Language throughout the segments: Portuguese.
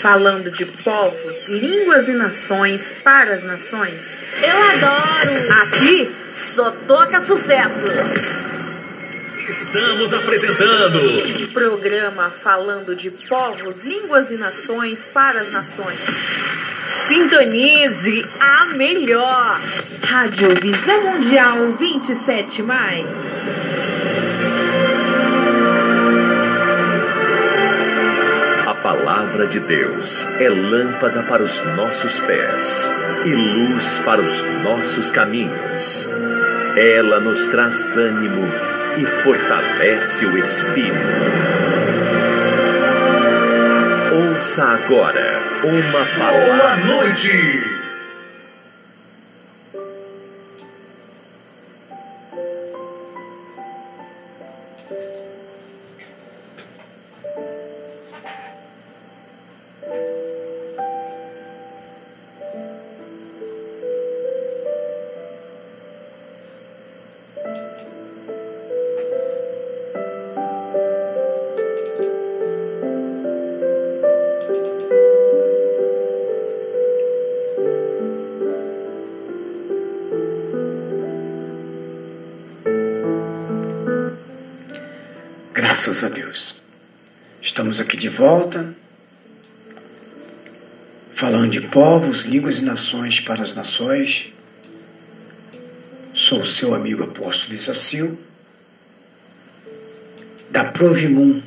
falando de povos, línguas e nações para as nações. Eu adoro! Aqui só toca sucesso! Estamos apresentando programa falando de povos, línguas e nações para as nações. Sintonize a melhor! Rádio Visão Mundial 27 mais. Palavra de Deus é lâmpada para os nossos pés e luz para os nossos caminhos. Ela nos traz ânimo e fortalece o espírito. Ouça agora uma palavra. Boa noite! Graças a Deus. Estamos aqui de volta, falando de povos, línguas e nações para as nações. Sou o seu amigo apóstolo Isacil, da Provimum,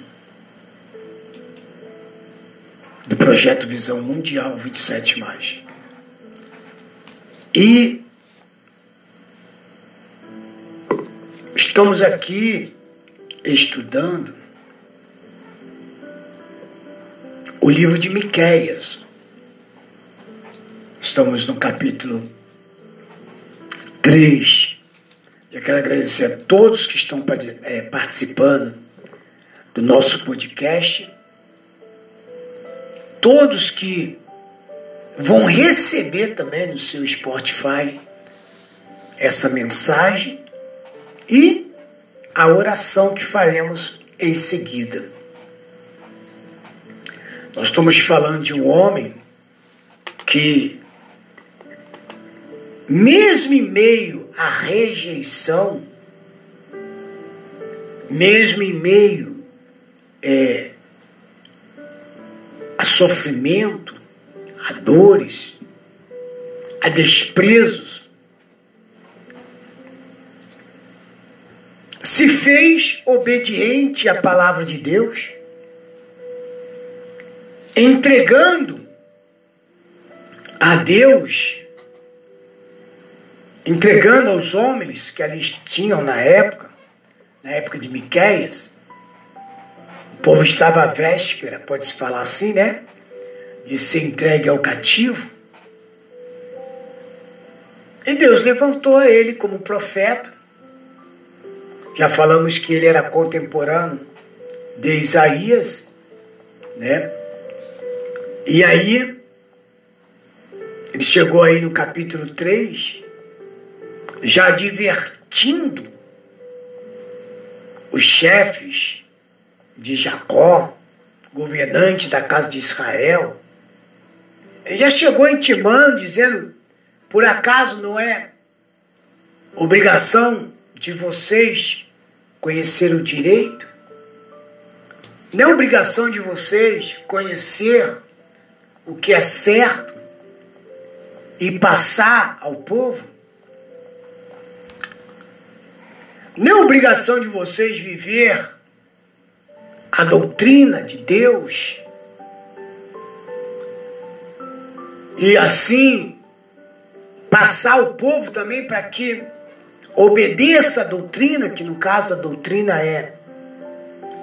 do projeto Visão Mundial 27. E estamos aqui estudando o livro de Miqueias. Estamos no capítulo 3. Já quero agradecer a todos que estão é, participando do nosso podcast, todos que vão receber também no seu Spotify essa mensagem e a oração que faremos em seguida. Nós estamos falando de um homem que, mesmo em meio à rejeição, mesmo em meio é, a sofrimento, a dores, a desprezos, se fez obediente à palavra de Deus, entregando a Deus, entregando aos homens que ali tinham na época, na época de Miqueias, o povo estava à véspera, pode-se falar assim, né? De ser entregue ao cativo. E Deus levantou ele como profeta já falamos que ele era contemporâneo de Isaías, né? E aí, ele chegou aí no capítulo 3, já advertindo os chefes de Jacó, governante da casa de Israel. Ele já chegou intimando, dizendo: por acaso não é obrigação de vocês conhecer o direito, não é obrigação de vocês conhecer o que é certo e passar ao povo. É obrigação de vocês viver a doutrina de Deus e assim passar ao povo também para que obedeça a doutrina, que no caso a doutrina é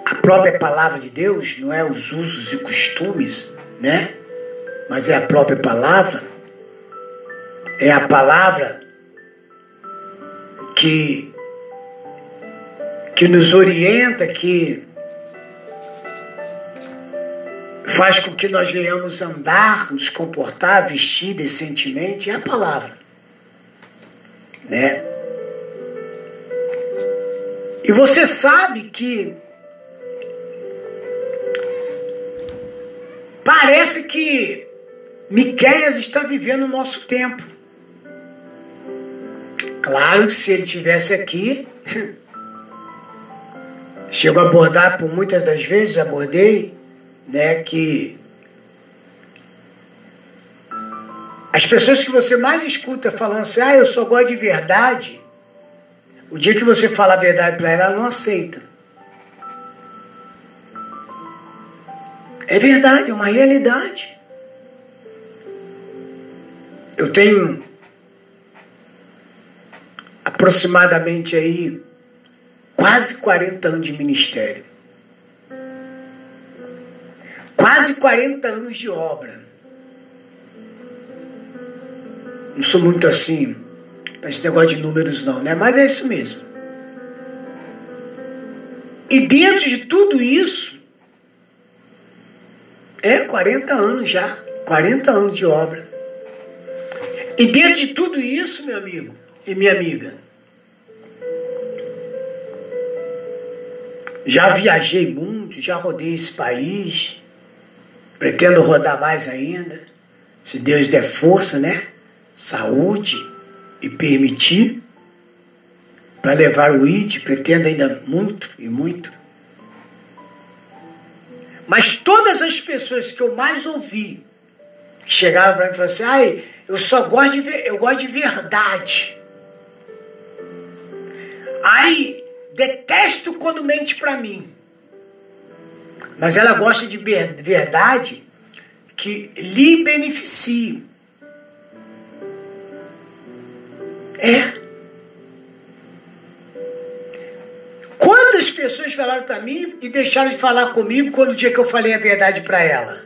a própria palavra de Deus, não é os usos e costumes, né? Mas é a própria palavra. É a palavra que que nos orienta, que faz com que nós venhamos andar, nos comportar, vestir decentemente, é a palavra. Né? E você sabe que parece que Miqueias está vivendo o nosso tempo. Claro que se ele tivesse aqui, chego a abordar por muitas das vezes, abordei, né, que as pessoas que você mais escuta falando assim, ah, eu só gosto de verdade, o dia que você fala a verdade para ela, ela não aceita. É verdade, é uma realidade. Eu tenho aproximadamente aí quase 40 anos de ministério. Quase 40 anos de obra. Não sou muito assim, para esse negócio de números não, né? Mas é isso mesmo. E dentro de tudo isso, é 40 anos já, 40 anos de obra. E dentro de tudo isso, meu amigo e minha amiga, já viajei muito, já rodei esse país, pretendo rodar mais ainda, se Deus der força, né? Saúde e permitir, para levar o IT, pretendo ainda muito e muito. Mas todas as pessoas que eu mais ouvi que chegavam para mim e falavam assim, ai, eu só gosto de ver, eu gosto de verdade. Ai, detesto quando mente para mim. Mas ela gosta de verdade que lhe beneficie. É. Quantas pessoas falaram para mim e deixaram de falar comigo quando o dia que eu falei a verdade para ela?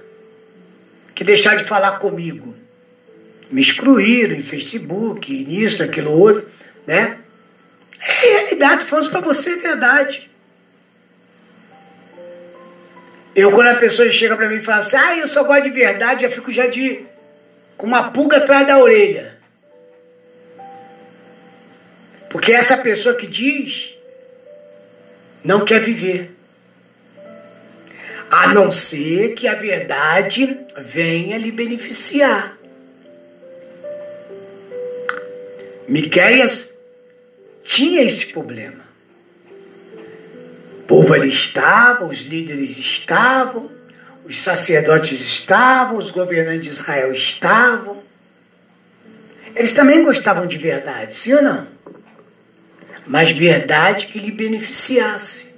Que deixaram de falar comigo. Me excluíram em Facebook, nisso, naquilo outro, né? É realidade, falando para você é verdade. Eu, quando a pessoa chega para mim e fala assim, ah, eu só gosto de verdade, já fico já de com uma pulga atrás da orelha. Porque essa pessoa que diz não quer viver. A não ser que a verdade venha lhe beneficiar. Miqueias tinha esse problema. O povo ali estava, os líderes estavam, os sacerdotes estavam, os governantes de Israel estavam. Eles também gostavam de verdade, sim ou não? mas verdade que lhe beneficiasse.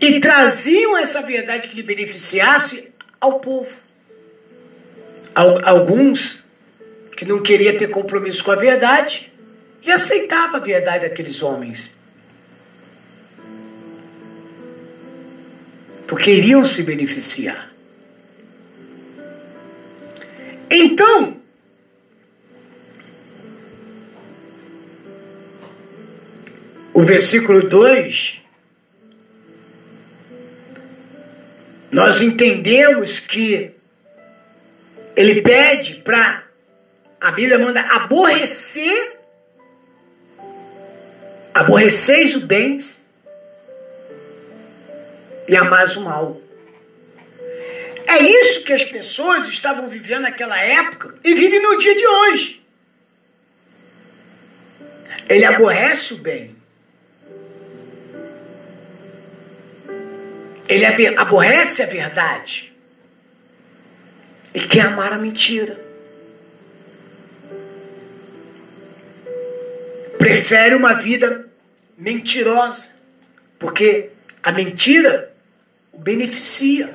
E traziam essa verdade que lhe beneficiasse ao povo. Alguns que não queriam ter compromisso com a verdade e aceitava a verdade daqueles homens. Porque iriam se beneficiar. Então, o versículo 2, nós entendemos que ele pede para, a Bíblia manda aborrecer, aborreceis o bens e amais o mal. É isso que as pessoas estavam vivendo naquela época e vivem no dia de hoje. Ele aborrece o bem. Ele aborrece a verdade e quer amar a mentira. Prefere uma vida mentirosa, porque a mentira o beneficia.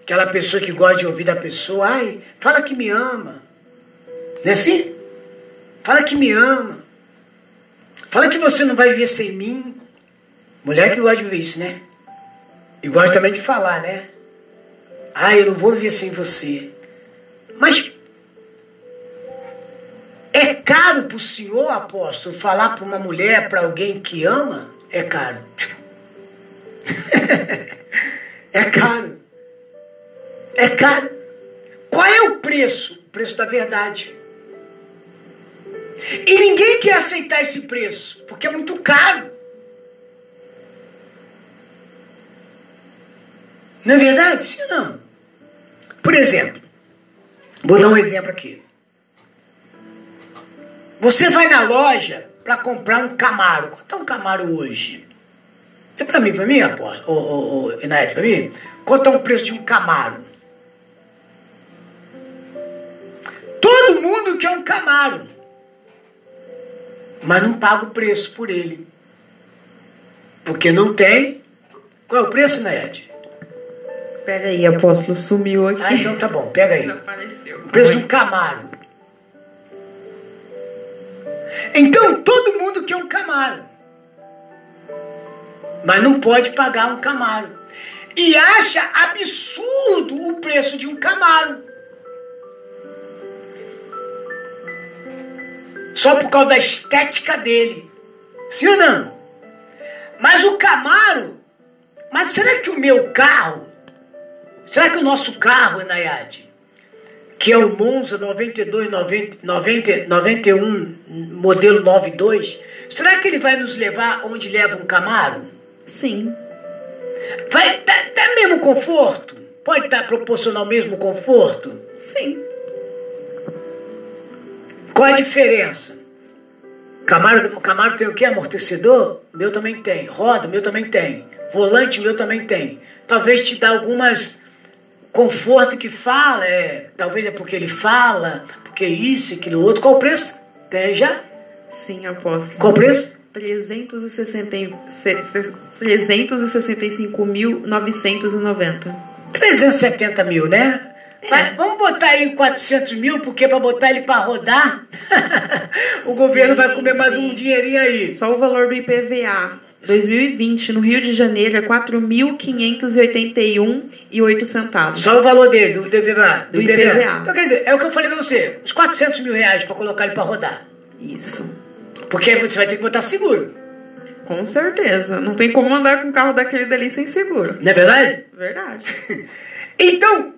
Aquela pessoa que gosta de ouvir da pessoa, ai, fala que me ama. Não é assim? Fala que me ama. Fala que você não vai viver sem mim. Mulher que gosta de ouvir isso, né? E gosta também de falar, né? Ah, eu não vou viver sem você. Mas é caro para o senhor, apóstolo, falar para uma mulher, para alguém que ama? É caro. é caro. É caro. Qual é o preço? O preço da verdade. E ninguém quer aceitar esse preço, porque é muito caro. Não é verdade? Sim ou não? Por exemplo, vou dar um exemplo aqui. Você vai na loja para comprar um Camaro. Quanto é um Camaro hoje? É para mim, para mim, aposto. Ô, ô, ô, para mim? Quanto é o preço de um Camaro? Todo mundo quer um Camaro. Mas não paga o preço por ele. Porque não tem. Qual é o preço, Naed? Pega aí, apóstolo, sumiu aqui. Ah, então tá bom, pega aí. Apareceu. O preço de um Camaro. Então todo mundo quer um Camaro. Mas não pode pagar um Camaro. E acha absurdo o preço de um Camaro. Só por causa da estética dele. Sim ou não? Mas o Camaro. Mas será que o meu carro. Será que o nosso carro, Nayade, que é o Monza 92, 90, 90, 91, modelo 92, será que ele vai nos levar onde leva um Camaro? Sim. Vai dar, dar mesmo conforto? Pode estar proporcional mesmo conforto? Sim. Qual a diferença? Camaro, Camaro tem o que? Amortecedor? Meu também tem. Roda? Meu também tem. Volante? Meu também tem. Talvez te dá algumas conforto que fala, é, talvez é porque ele fala, porque isso, aquilo outro. Qual o preço? Tem já? Sim, apóstolo. Qual o preço? 365.990. 370 mil, né? Mas vamos botar aí 400 mil, porque para botar ele para rodar, o Sim, governo vai comer mais sim. um dinheirinho aí. Só o valor do IPVA 2020 no Rio de Janeiro é 4.581,08 centavos. Só o valor dele, do, do IPVA. Do IPVA. Então, quer dizer, é o que eu falei pra você: uns 400 mil reais para colocar ele para rodar. Isso. Porque aí você vai ter que botar seguro. Com certeza. Não tem como andar com um carro daquele dali sem seguro. Não é verdade? Verdade. Então,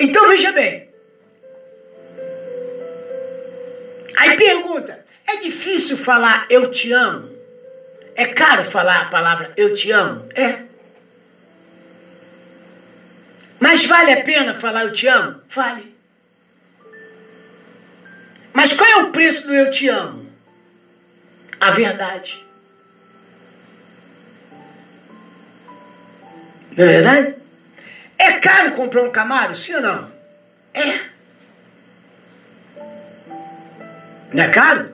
então veja bem. Aí pergunta: é difícil falar eu te amo? É caro falar a palavra eu te amo? É. Mas vale a pena falar eu te amo? Vale. Mas qual é o preço do eu te amo? A verdade. Não é verdade? É caro comprar um Camaro, sim ou não? É. Não é caro?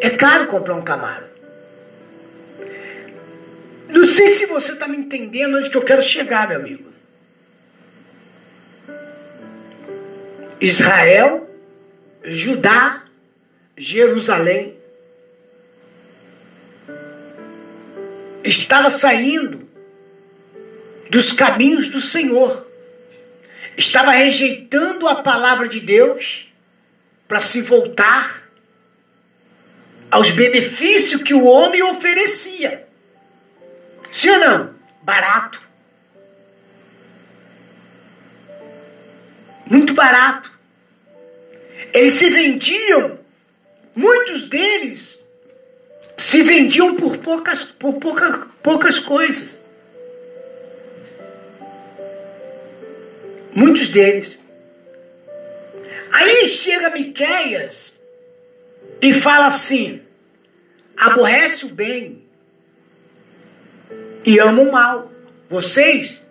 É caro comprar um Camaro. Não sei se você está me entendendo onde que eu quero chegar, meu amigo. Israel, Judá, Jerusalém estava saindo dos caminhos do Senhor. Estava rejeitando a palavra de Deus para se voltar aos benefícios que o homem oferecia. Sim ou não? Barato. Muito barato. Eles se vendiam, muitos deles se vendiam por poucas, por pouca, poucas coisas. Muitos deles. Aí chega Miqueias e fala assim: aborrece o bem e ama o mal. Vocês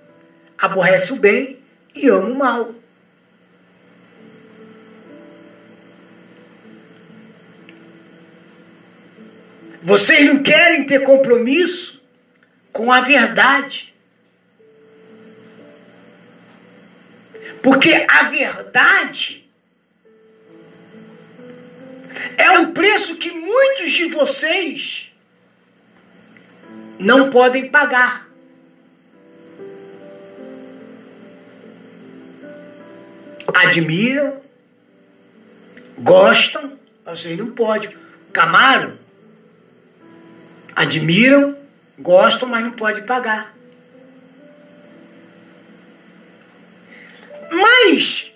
aborrecem o bem e amam o mal. Vocês não querem ter compromisso com a verdade. Porque a verdade é um preço que muitos de vocês não podem pagar. Admiram, gostam, vocês não podem. Camaro, admiram, gostam, mas não pode pagar. Mas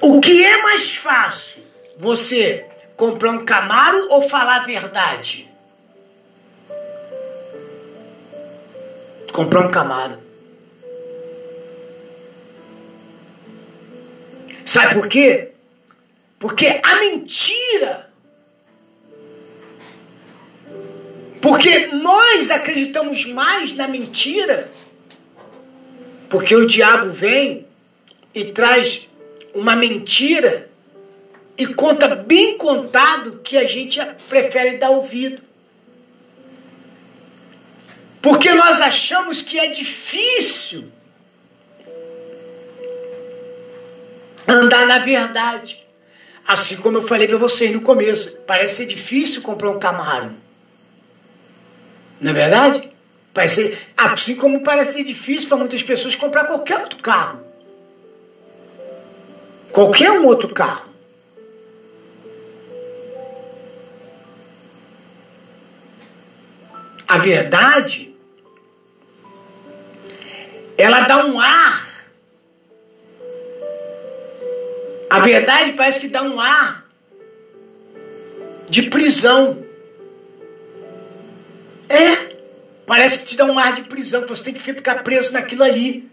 o que é mais fácil? Você comprar um Camaro ou falar a verdade? comprar um Camaro. Sabe por quê? Porque a mentira. Porque nós acreditamos mais na mentira. Porque o diabo vem e traz uma mentira e conta bem contado que a gente prefere dar ouvido. Porque nós achamos que é difícil andar na verdade. Assim como eu falei para vocês no começo, parece ser difícil comprar um Camaro. Não é verdade? Parece, assim como parece ser difícil para muitas pessoas comprar qualquer outro carro. Qualquer um outro carro. A verdade, ela dá um ar A verdade parece que dá um ar de prisão. É, parece que te dá um ar de prisão, que você tem que ficar preso naquilo ali.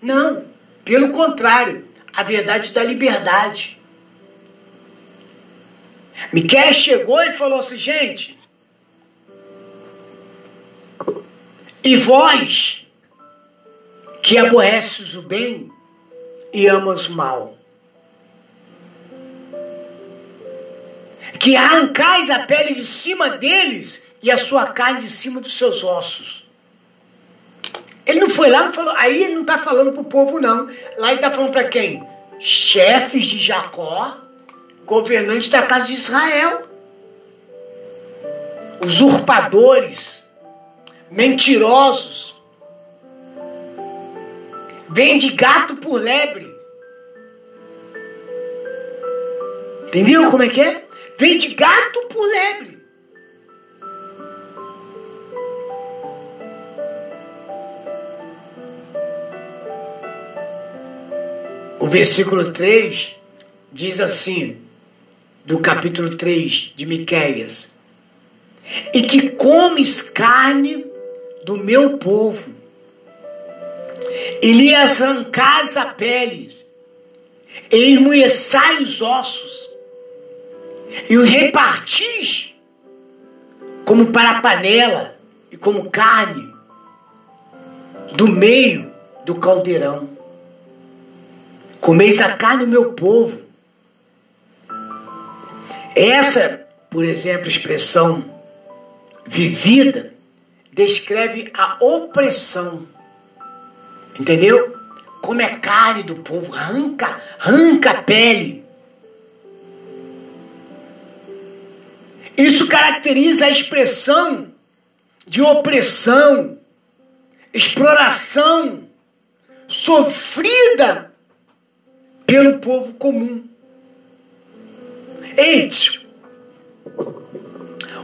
Não, pelo contrário, a verdade dá liberdade. Miquel chegou e falou assim, gente, e vós que aborreces o bem e amas o mal, que arrancais a pele de cima deles e a sua carne de cima dos seus ossos. Ele não foi lá, não falou, aí ele não está falando para o povo, não. Lá ele está falando para quem? Chefes de Jacó, governantes da casa de Israel, usurpadores, mentirosos, vende gato por lebre. Entendeu como é que é? Vende gato por lebre. O versículo 3 diz assim, do capítulo 3 de Miqueias: E que comes carne do meu povo, e lhe arrancais a peles, e esmoeçai os ossos, e o repartis como para a panela e como carne do meio do caldeirão. Comeis a carne do meu povo. Essa, por exemplo, expressão vivida descreve a opressão. Entendeu? Como é carne do povo, arranca, arranca a pele Isso caracteriza a expressão de opressão, exploração sofrida pelo povo comum. Eis,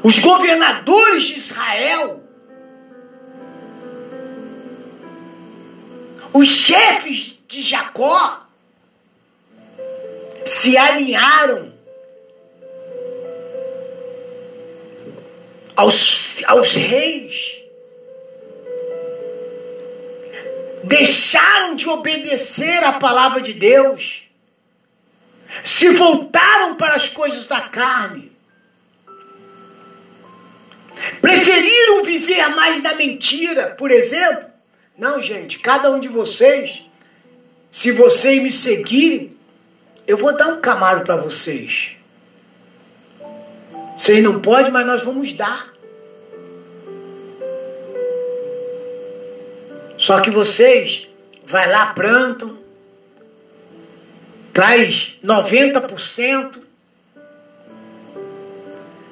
os governadores de Israel, os chefes de Jacó, se alinharam aos, aos reis, deixaram de obedecer à palavra de Deus, se voltaram para as coisas da carne, preferiram viver mais da mentira, por exemplo. Não, gente, cada um de vocês, se vocês me seguirem, eu vou dar um camaro para vocês. Vocês não podem, mas nós vamos dar. Só que vocês vai lá, plantam, traz 90%,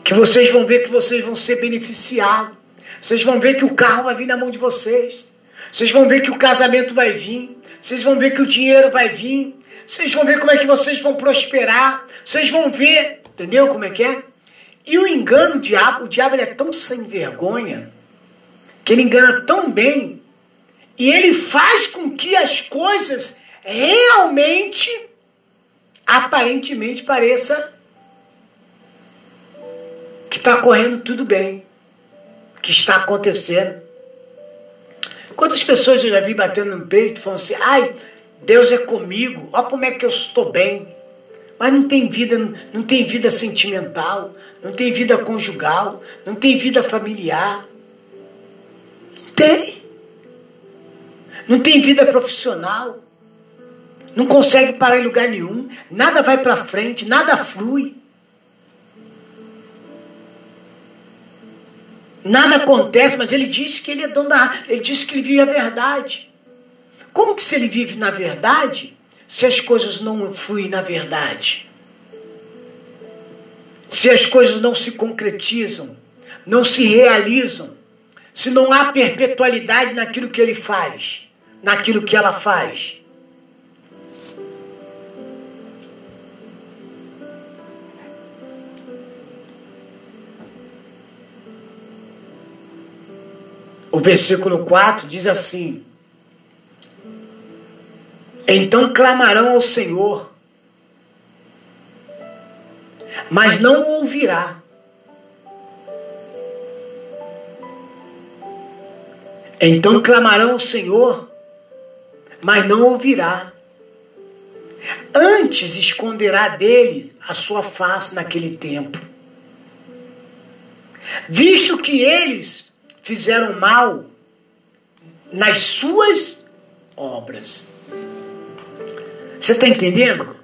que vocês vão ver que vocês vão ser beneficiados. Vocês vão ver que o carro vai vir na mão de vocês. Vocês vão ver que o casamento vai vir. Vocês vão ver que o dinheiro vai vir. Vocês vão ver como é que vocês vão prosperar. Vocês vão ver, entendeu como é que é? E o engano do diabo, o diabo é tão sem vergonha, que ele engana tão bem, e ele faz com que as coisas realmente, aparentemente, pareça que está correndo tudo bem, que está acontecendo. Quantas pessoas eu já vi batendo no peito falando assim, ai, Deus é comigo, olha como é que eu estou bem. Mas não tem vida, não tem vida sentimental, não tem vida conjugal, não tem vida familiar. Não tem. Não tem vida profissional. Não consegue parar em lugar nenhum. Nada vai para frente, nada flui. Nada acontece, mas ele diz que ele é dono da. Ele diz que ele vive a verdade. Como que se ele vive na verdade, se as coisas não fluem na verdade? Se as coisas não se concretizam, não se realizam, se não há perpetualidade naquilo que ele faz, naquilo que ela faz. O versículo 4 diz assim: Então clamarão ao Senhor, mas não o ouvirá. Então clamarão ao Senhor, mas não ouvirá. Antes esconderá dele a sua face naquele tempo. Visto que eles fizeram mal nas suas obras. Você está entendendo?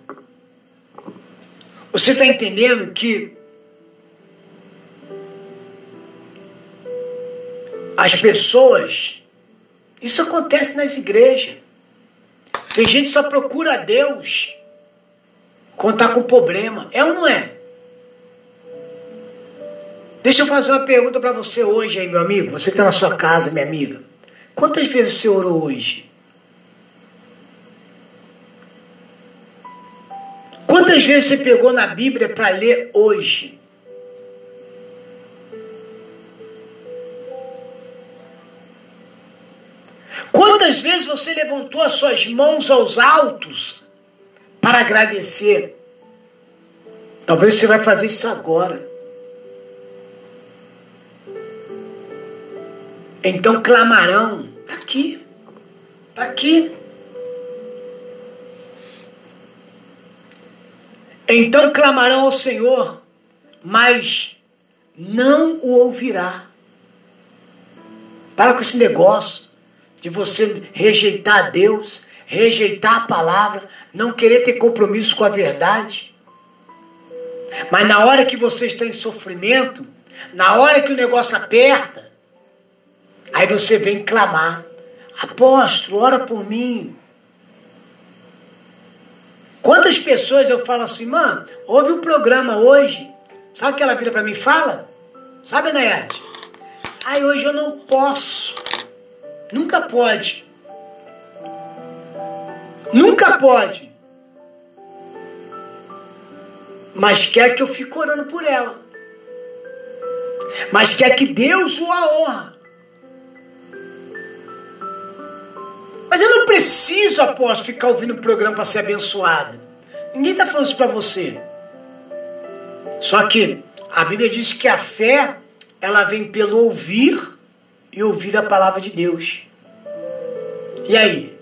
Você está entendendo que as pessoas, isso acontece nas igrejas. Tem gente que só procura a Deus quando está com problema. É ou não é? Deixa eu fazer uma pergunta para você hoje, aí, meu amigo. Você que está na sua casa, minha amiga. Quantas vezes você orou hoje? Quantas vezes você pegou na Bíblia para ler hoje? Quantas vezes você levantou as suas mãos aos altos para agradecer? Talvez você vai fazer isso agora. Então clamarão. Está aqui. Está aqui. Então clamarão ao Senhor, mas não o ouvirá. Para com esse negócio de você rejeitar Deus, rejeitar a palavra, não querer ter compromisso com a verdade. Mas na hora que você está em sofrimento, na hora que o negócio aperta, Aí você vem clamar: Apóstolo, ora por mim. Quantas pessoas eu falo assim, mano, houve um programa hoje. Sabe o que ela vira para mim fala? Sabe, Nayade? Ai, hoje eu não posso. Nunca pode. Nunca pode. Mas quer que eu fique orando por ela. Mas quer que Deus o a honra. Não preciso, após ficar ouvindo o programa para ser abençoado. Ninguém está falando isso para você. Só que a Bíblia diz que a fé, ela vem pelo ouvir e ouvir a palavra de Deus. E aí?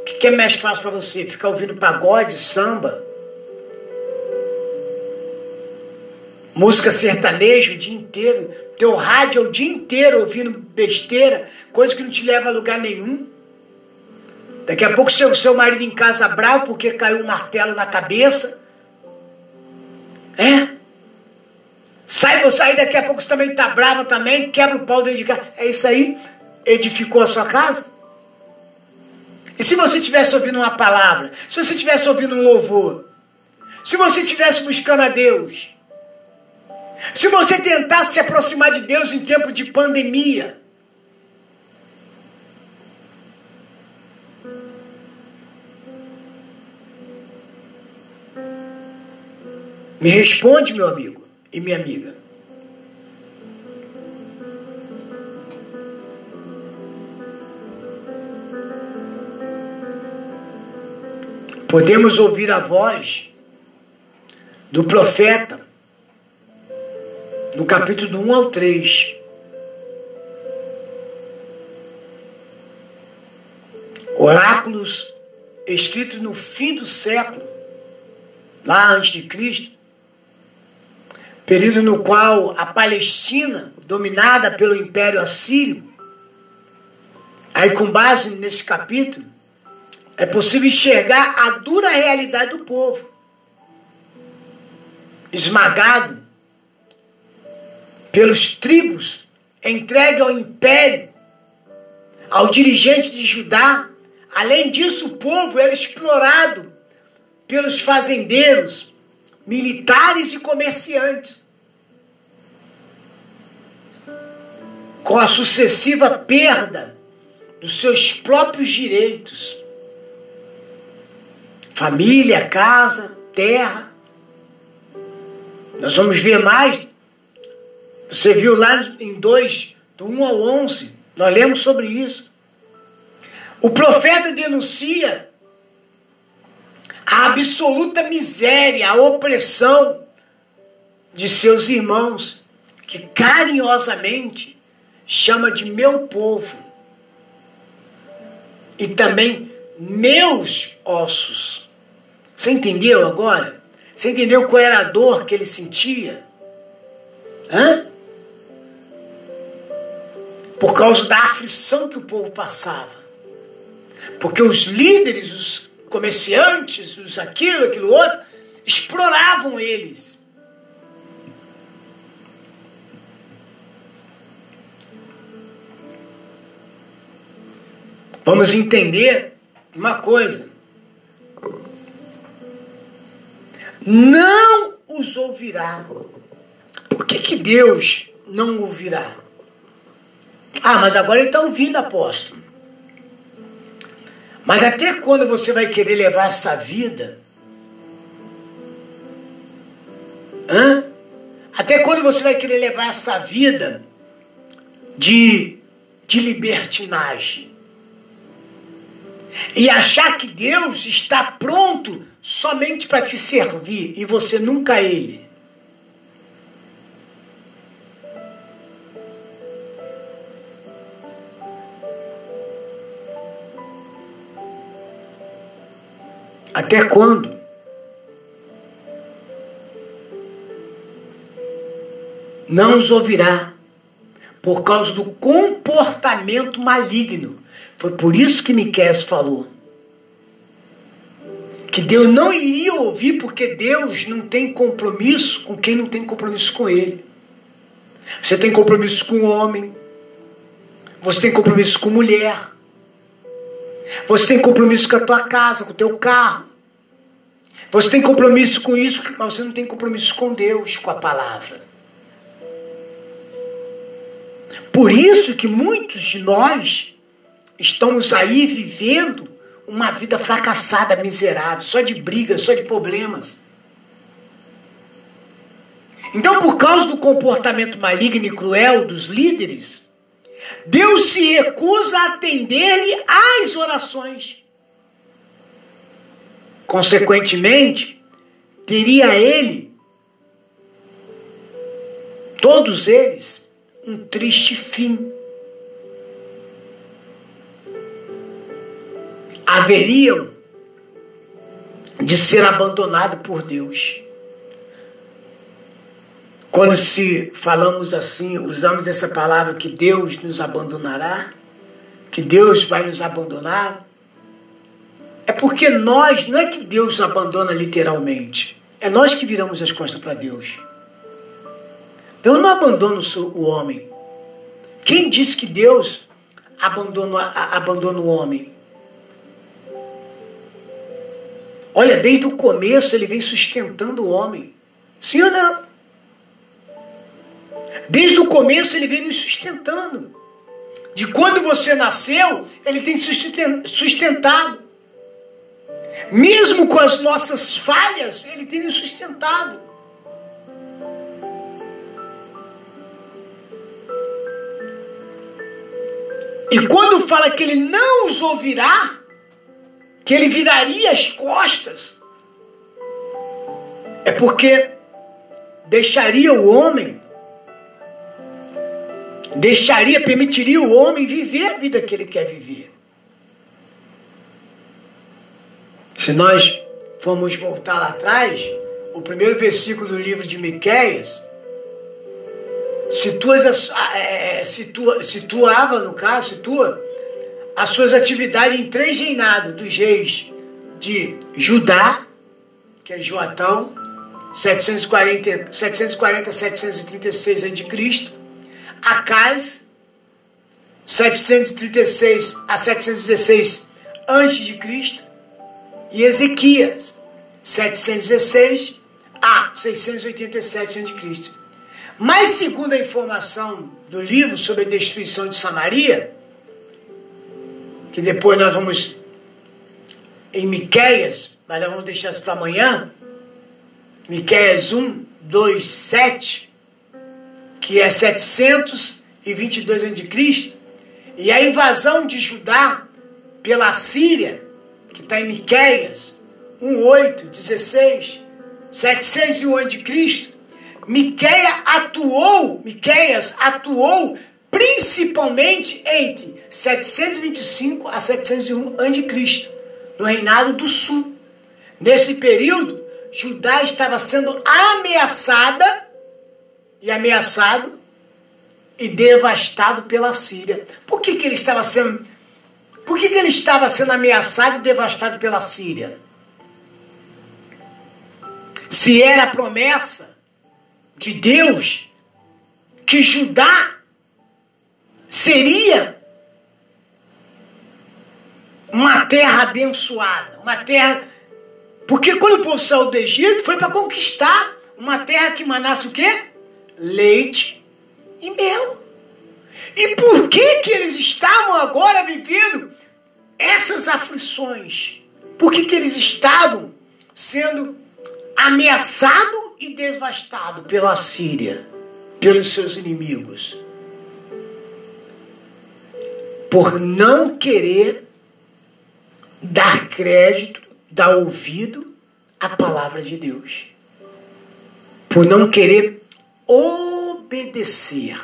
O que, que é mais fácil para você? Ficar ouvindo pagode, samba? Música sertaneja o dia inteiro? Teu rádio é o dia inteiro ouvindo besteira, coisa que não te leva a lugar nenhum? Daqui a pouco chega o seu marido em casa bravo porque caiu um martelo na cabeça. É? Sai você aí, daqui a pouco você também está brava também, quebra o pau dentro de casa. É isso aí? Edificou a sua casa? E se você estivesse ouvindo uma palavra? Se você estivesse ouvindo um louvor? Se você estivesse buscando a Deus? Se você tentasse se aproximar de Deus em tempo de pandemia? Me responde, meu amigo e minha amiga. Podemos ouvir a voz do profeta no capítulo 1 ao 3. oráculos escritos no fim do século, lá antes de Cristo, período no qual a Palestina, dominada pelo Império Assírio, aí com base nesse capítulo, é possível enxergar a dura realidade do povo, esmagado pelos tribos, entregue ao império, ao dirigente de Judá. Além disso, o povo era explorado pelos fazendeiros, militares e comerciantes. Com a sucessiva perda dos seus próprios direitos família, casa, terra. Nós vamos ver mais. Você viu lá em 2, do 1 ao 11, nós lemos sobre isso. O profeta denuncia a absoluta miséria, a opressão de seus irmãos, que carinhosamente chama de meu povo. E também meus ossos. Você entendeu agora? Você entendeu qual era a dor que ele sentia? Hã? Por causa da aflição que o povo passava. Porque os líderes, os comerciantes, os aquilo, aquilo outro, exploravam eles. Vamos entender uma coisa. Não os ouvirá. Por que, que Deus não ouvirá? Ah, mas agora ele está ouvindo, apóstolo. Mas até quando você vai querer levar essa vida? Hã? Até quando você vai querer levar essa vida de, de libertinagem? E achar que Deus está pronto somente para te servir e você nunca Ele. Até quando? Não os ouvirá por causa do comportamento maligno foi por isso que Miquel falou. Que Deus não iria ouvir porque Deus não tem compromisso com quem não tem compromisso com Ele. Você tem compromisso com o homem. Você tem compromisso com mulher. Você tem compromisso com a tua casa, com o teu carro. Você tem compromisso com isso, mas você não tem compromisso com Deus, com a palavra. Por isso que muitos de nós Estamos aí vivendo uma vida fracassada, miserável, só de brigas, só de problemas. Então, por causa do comportamento maligno e cruel dos líderes, Deus se recusa a atender-lhe às orações. Consequentemente, teria ele, todos eles, um triste fim. Haveriam de ser abandonados por Deus. Quando se falamos assim, usamos essa palavra que Deus nos abandonará, que Deus vai nos abandonar, é porque nós, não é que Deus abandona literalmente, é nós que viramos as costas para Deus. Deus não abandona o homem. Quem disse que Deus abandona, abandona o homem? Olha, desde o começo ele vem sustentando o homem. Sim ou não? Desde o começo ele vem nos sustentando. De quando você nasceu, ele tem sustentado. Mesmo com as nossas falhas, ele tem nos sustentado. E quando fala que ele não os ouvirá, que ele viraria as costas, é porque deixaria o homem, deixaria, permitiria o homem viver a vida que ele quer viver. Se nós formos voltar lá atrás, o primeiro versículo do livro de Miqueias situa, é, situa, situava, no caso, situa as suas atividades em três reinados dos reis de Judá, que é Joatão, 740, 740 736 a.C., Acais, 736 a 716 a.C., e Ezequias, 716 a 687 a.C. Mas, segundo a informação do livro sobre a destruição de Samaria, que depois nós vamos em Miqueias, mas nós vamos deixar isso para amanhã, Miqueias 1, 2, 7, que é 722 a.C., e a invasão de Judá pela Síria, que está em Miqueias 1, 8, 16, 701 a.C., Miqueia atuou, Miqueias atuou principalmente entre 725 a 701 a.C., no reinado do sul. Nesse período, Judá estava sendo ameaçada e ameaçado e devastado pela Síria. Por que, que ele estava sendo Por que, que ele estava sendo ameaçado e devastado pela Síria? Se era a promessa de Deus que Judá seria uma terra abençoada, uma terra. Porque quando o povo saiu do Egito foi para conquistar uma terra que manasse o quê? Leite e mel. E por que que eles estavam agora vivendo essas aflições? Por que que eles estavam sendo ameaçados e devastados pela Síria, pelos seus inimigos? Por não querer dar crédito, dar ouvido à palavra de Deus. Por não querer obedecer.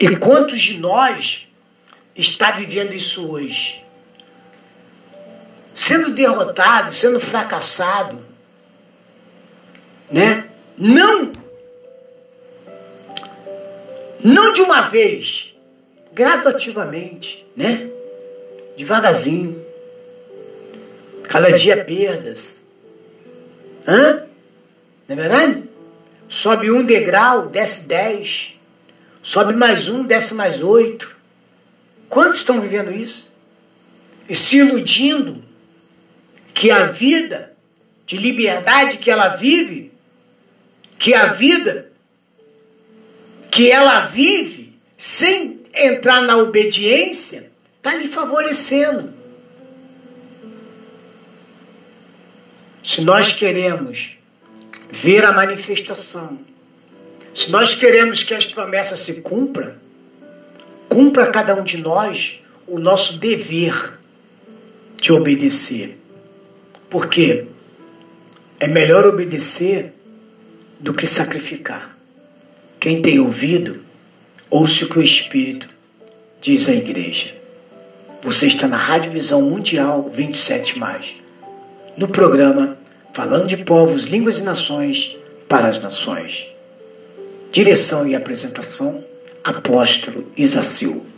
E quantos de nós está vivendo isso hoje? Sendo derrotado, sendo fracassado, né? Não não de uma vez, gradativamente, né? Devagarzinho. Cada dia perdas. Hã? Não é verdade? Sobe um degrau, desce dez. Sobe mais um, desce mais oito. Quantos estão vivendo isso? E se iludindo que a vida de liberdade que ela vive, que a vida que ela vive sem entrar na obediência, está lhe favorecendo. Se nós queremos ver a manifestação, se nós queremos que as promessas se cumpram, cumpra cada um de nós o nosso dever de obedecer. Porque é melhor obedecer do que sacrificar. Quem tem ouvido, ouça o que o Espírito diz à igreja. Você está na Rádio Visão Mundial 27, no programa Falando de Povos, Línguas e Nações para as Nações. Direção e apresentação: Apóstolo Isa Silva.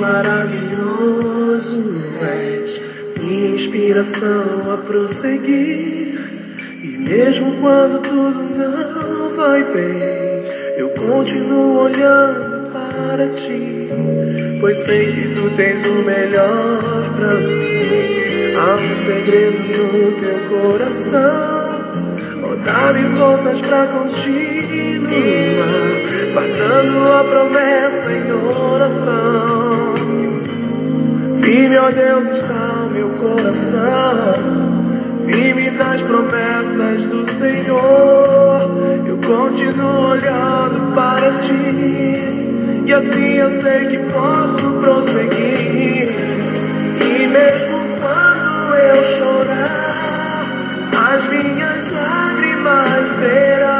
Maravilhoso, és minha inspiração a prosseguir. E mesmo quando tudo não vai bem, eu continuo olhando para ti. pois sei que tu tens o melhor pra mim. Há um segredo no teu coração, oh, dá-me forças pra continuar, guardando a promessa em oração. Firme, ó Deus, está o meu coração. Firme nas promessas do Senhor, eu continuo olhando para ti, e assim eu sei que posso prosseguir. E mesmo quando eu chorar, as minhas lágrimas serão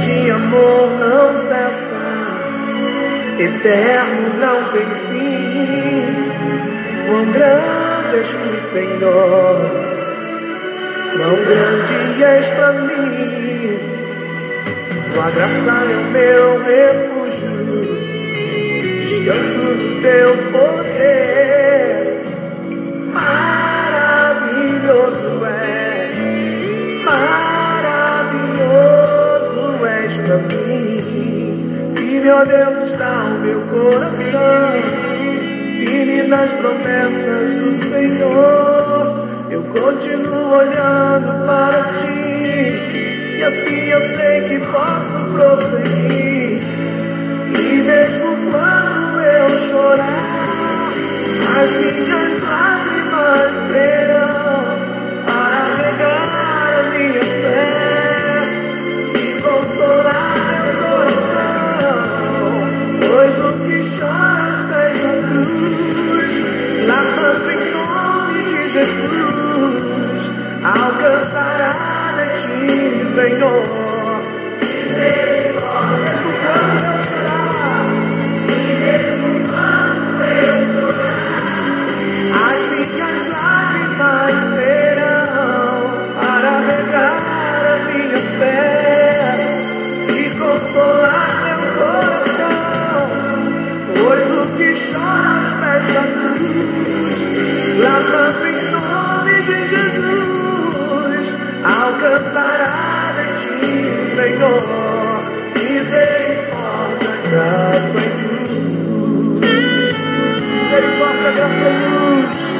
Grande amor não cessa. Eterno não tem fim. Quão grande és tu, Senhor. Quão grande és pra mim. Tua graça é o meu refúgio. Descanso no teu poder. Maravilhoso Ó Deus, está o meu coração. Firme nas promessas do Senhor. Eu continuo olhando para ti. E assim eu sei que posso prosseguir. E mesmo quando eu chorar, as minhas lágrimas serão alcançará de ti, Senhor. Mesmo quando eu chorar, as minhas lágrimas serão para regar a minha fé e consolar meu coração. Pois o que chora aos pés da cruz, alcançará de ti, Senhor, misericórdia, graça e luz. Misericórdia, graça e luz.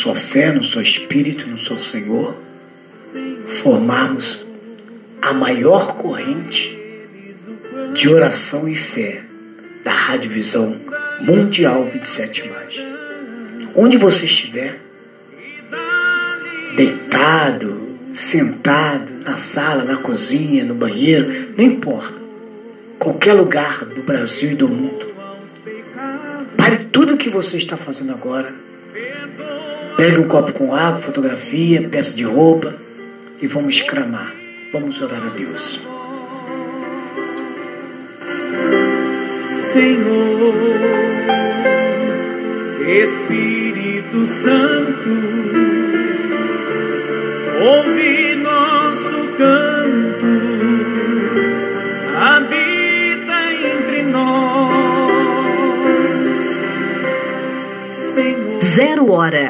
Só fé, no seu espírito, no seu Senhor, formarmos a maior corrente de oração e fé da Rádio Visão Mundial 27 mais. Onde você estiver, deitado, sentado, na sala, na cozinha, no banheiro, não importa. Qualquer lugar do Brasil e do mundo. Pare tudo o que você está fazendo agora. Pegue um copo com água, fotografia, peça de roupa e vamos exclamar. Vamos orar a Deus. Senhor, Espírito Santo, ouve nosso canto, habita entre nós, Senhor. Zero hora.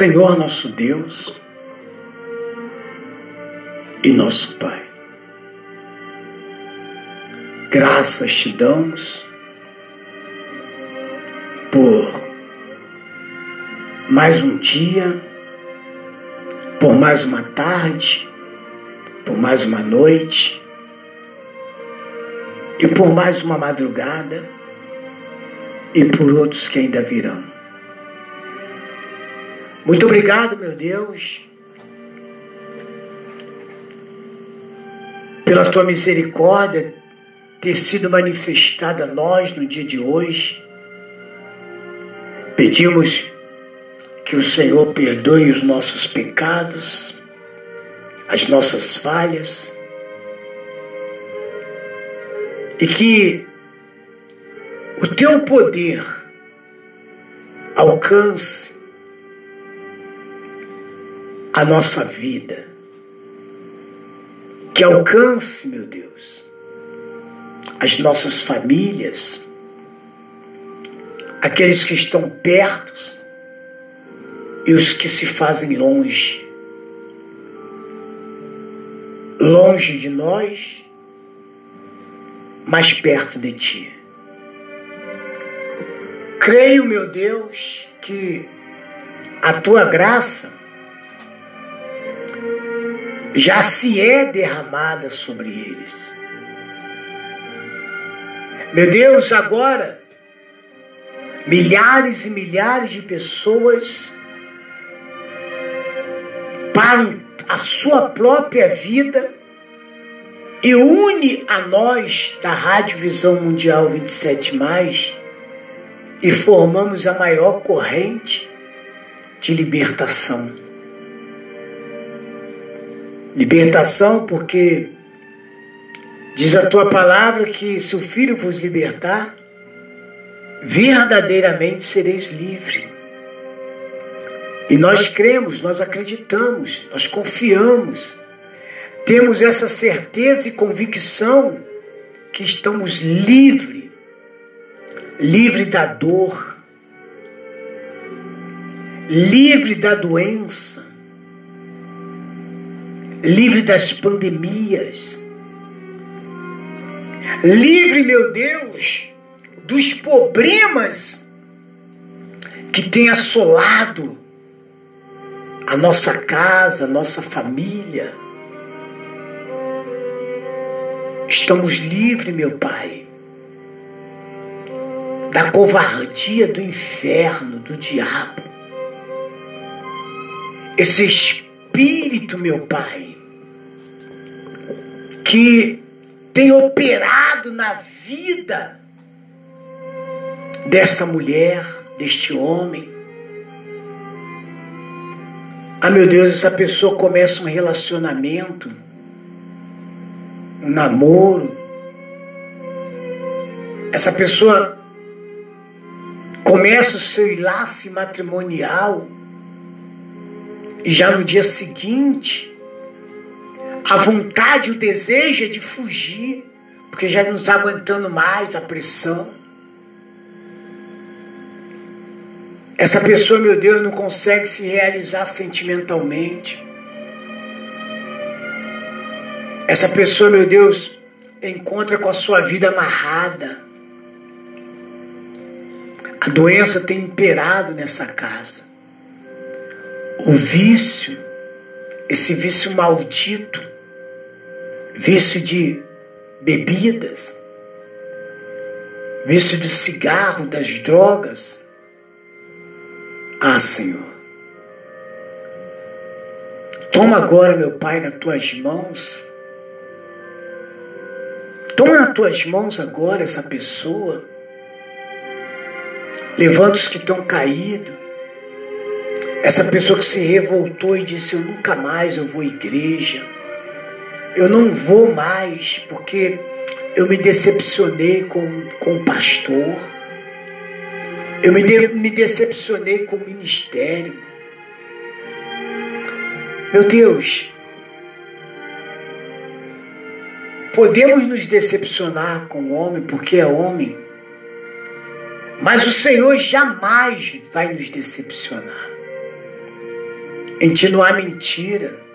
Senhor nosso Deus e nosso Pai, graças te damos por mais um dia, por mais uma tarde, por mais uma noite e por mais uma madrugada e por outros que ainda virão. Muito obrigado, meu Deus, pela tua misericórdia ter sido manifestada a nós no dia de hoje. Pedimos que o Senhor perdoe os nossos pecados, as nossas falhas, e que o teu poder alcance a nossa vida. Que alcance, meu Deus, as nossas famílias, aqueles que estão perto e os que se fazem longe. Longe de nós, mas perto de Ti. Creio, meu Deus, que a Tua graça já se é derramada sobre eles. Meu Deus, agora, milhares e milhares de pessoas param a sua própria vida e une a nós da Rádio Visão Mundial 27 mais e formamos a maior corrente de libertação. Libertação, porque diz a tua palavra que se o Filho vos libertar, verdadeiramente sereis livres. E nós cremos, nós acreditamos, nós confiamos, temos essa certeza e convicção que estamos livres, livre da dor, livre da doença, livre das pandemias, livre, meu Deus, dos problemas que tem assolado a nossa casa, a nossa família. Estamos livres, meu Pai, da covardia do inferno, do diabo. Esse espírito, meu Pai, que tem operado na vida desta mulher, deste homem. Ah, meu Deus, essa pessoa começa um relacionamento um namoro. Essa pessoa começa o seu enlace matrimonial e já no dia seguinte a vontade, o desejo é de fugir, porque já não está aguentando mais a pressão. Essa pessoa, meu Deus, não consegue se realizar sentimentalmente. Essa pessoa, meu Deus, encontra com a sua vida amarrada. A doença tem imperado nessa casa. O vício, esse vício maldito, vício de bebidas, vício do cigarro, das drogas. Ah, Senhor. Toma agora, meu Pai, nas tuas mãos. Toma nas tuas mãos agora essa pessoa. Levanta os que estão caídos. Essa pessoa que se revoltou e disse: Eu nunca mais eu vou à igreja. Eu não vou mais porque eu me decepcionei com, com o pastor. Eu me, de, me decepcionei com o ministério. Meu Deus, podemos nos decepcionar com o homem porque é homem, mas o Senhor jamais vai nos decepcionar. Em ti não há mentira.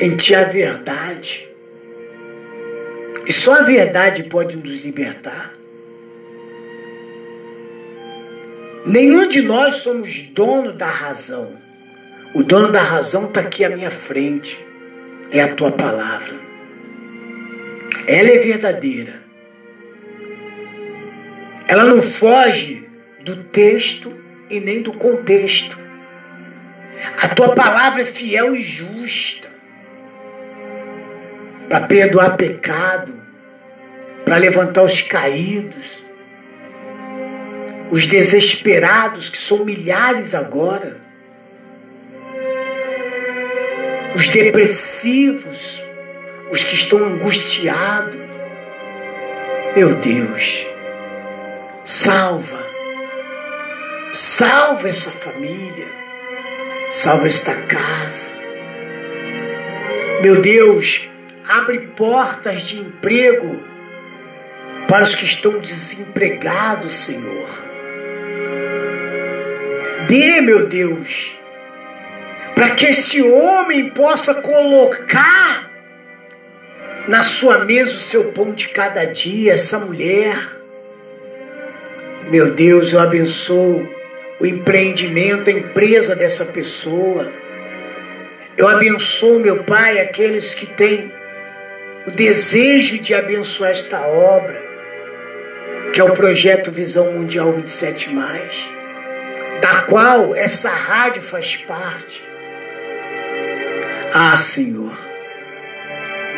Em ti há verdade. E só a verdade pode nos libertar. Nenhum de nós somos dono da razão. O dono da razão está aqui à minha frente. É a tua palavra. Ela é verdadeira. Ela não foge do texto e nem do contexto. A tua palavra é fiel e justa para perdoar pecado, para levantar os caídos, os desesperados, que são milhares agora, os depressivos, os que estão angustiados. Meu Deus, salva Salva essa família. Salva esta casa. Meu Deus, abre portas de emprego para os que estão desempregados, Senhor. Dê, meu Deus, para que esse homem possa colocar na sua mesa o seu pão de cada dia, essa mulher. Meu Deus, eu abençoo o empreendimento, a empresa dessa pessoa. Eu abençoo, meu Pai, aqueles que têm o desejo de abençoar esta obra, que é o projeto Visão Mundial 27, da qual essa rádio faz parte. Ah, Senhor,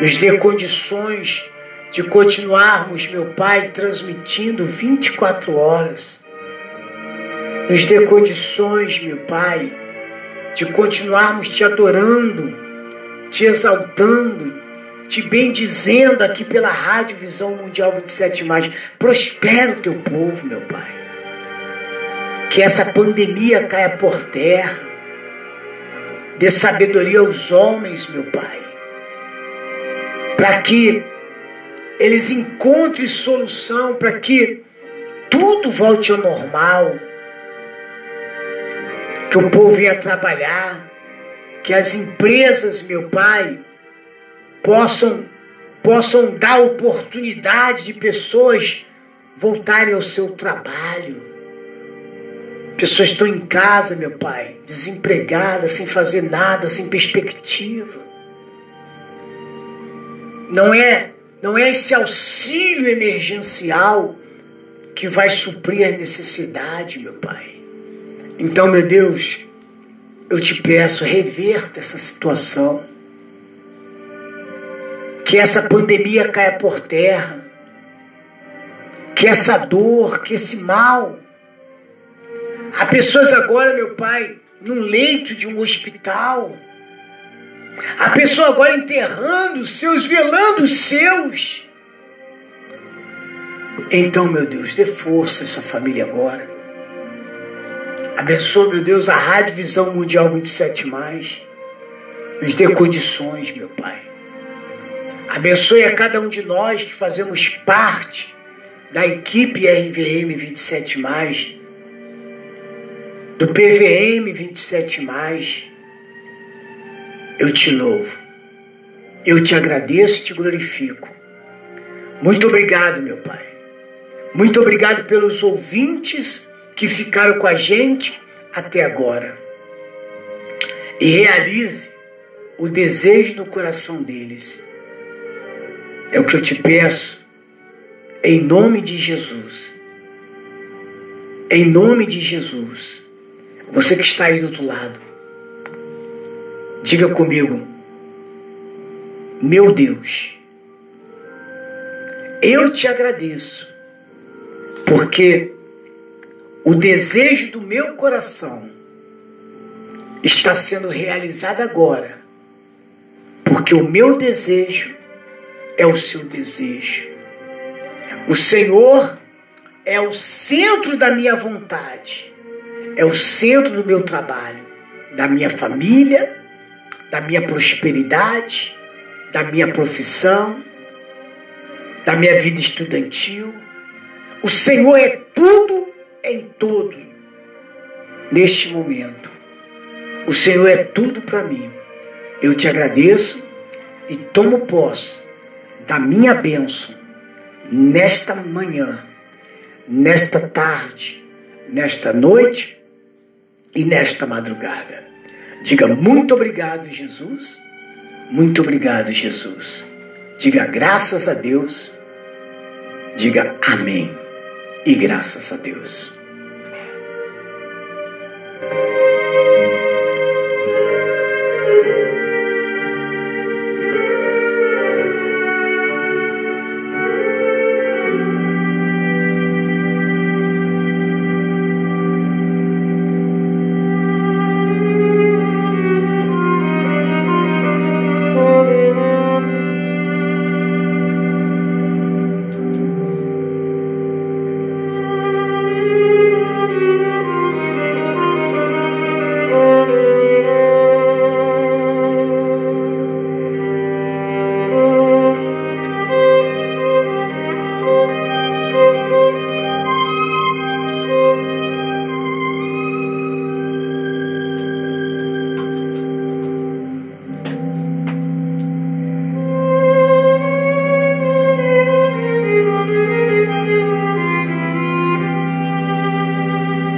nos dê condições de continuarmos, meu Pai, transmitindo 24 horas nos dê condições, meu Pai, de continuarmos te adorando, te exaltando, te bendizendo aqui pela Rádio Visão Mundial 27. Prospera o teu povo, meu Pai. Que essa pandemia caia por terra. Dê sabedoria aos homens, meu Pai. Para que eles encontrem solução, para que tudo volte ao normal que o povo ia trabalhar, que as empresas, meu Pai, possam, possam dar oportunidade de pessoas voltarem ao seu trabalho. Pessoas estão em casa, meu Pai, desempregadas, sem fazer nada, sem perspectiva. Não é, não é esse auxílio emergencial que vai suprir as necessidades, meu Pai. Então, meu Deus, eu te peço, reverta essa situação. Que essa pandemia caia por terra. Que essa dor, que esse mal. Há pessoas agora, meu Pai, num leito de um hospital, A pessoa agora enterrando os seus, velando os seus. Então, meu Deus, dê força a essa família agora. Abençoa, meu Deus, a Rádio Visão Mundial 27. Nos dê condições, meu Pai. Abençoe a cada um de nós que fazemos parte da equipe RVM 27, do PVM 27. Eu te louvo, eu te agradeço e te glorifico. Muito obrigado, meu Pai. Muito obrigado pelos ouvintes que ficaram com a gente até agora. E realize o desejo no coração deles. É o que eu te peço, em nome de Jesus. Em nome de Jesus. Você que está aí do outro lado, diga comigo, meu Deus, eu te agradeço, porque o desejo do meu coração está sendo realizado agora, porque o meu desejo é o seu desejo. O Senhor é o centro da minha vontade, é o centro do meu trabalho, da minha família, da minha prosperidade, da minha profissão, da minha vida estudantil. O Senhor é tudo em todo neste momento. O Senhor é tudo para mim. Eu te agradeço e tomo posse da minha bênção nesta manhã, nesta tarde, nesta noite e nesta madrugada. Diga muito obrigado, Jesus. Muito obrigado, Jesus. Diga graças a Deus. Diga amém e graças a Deus.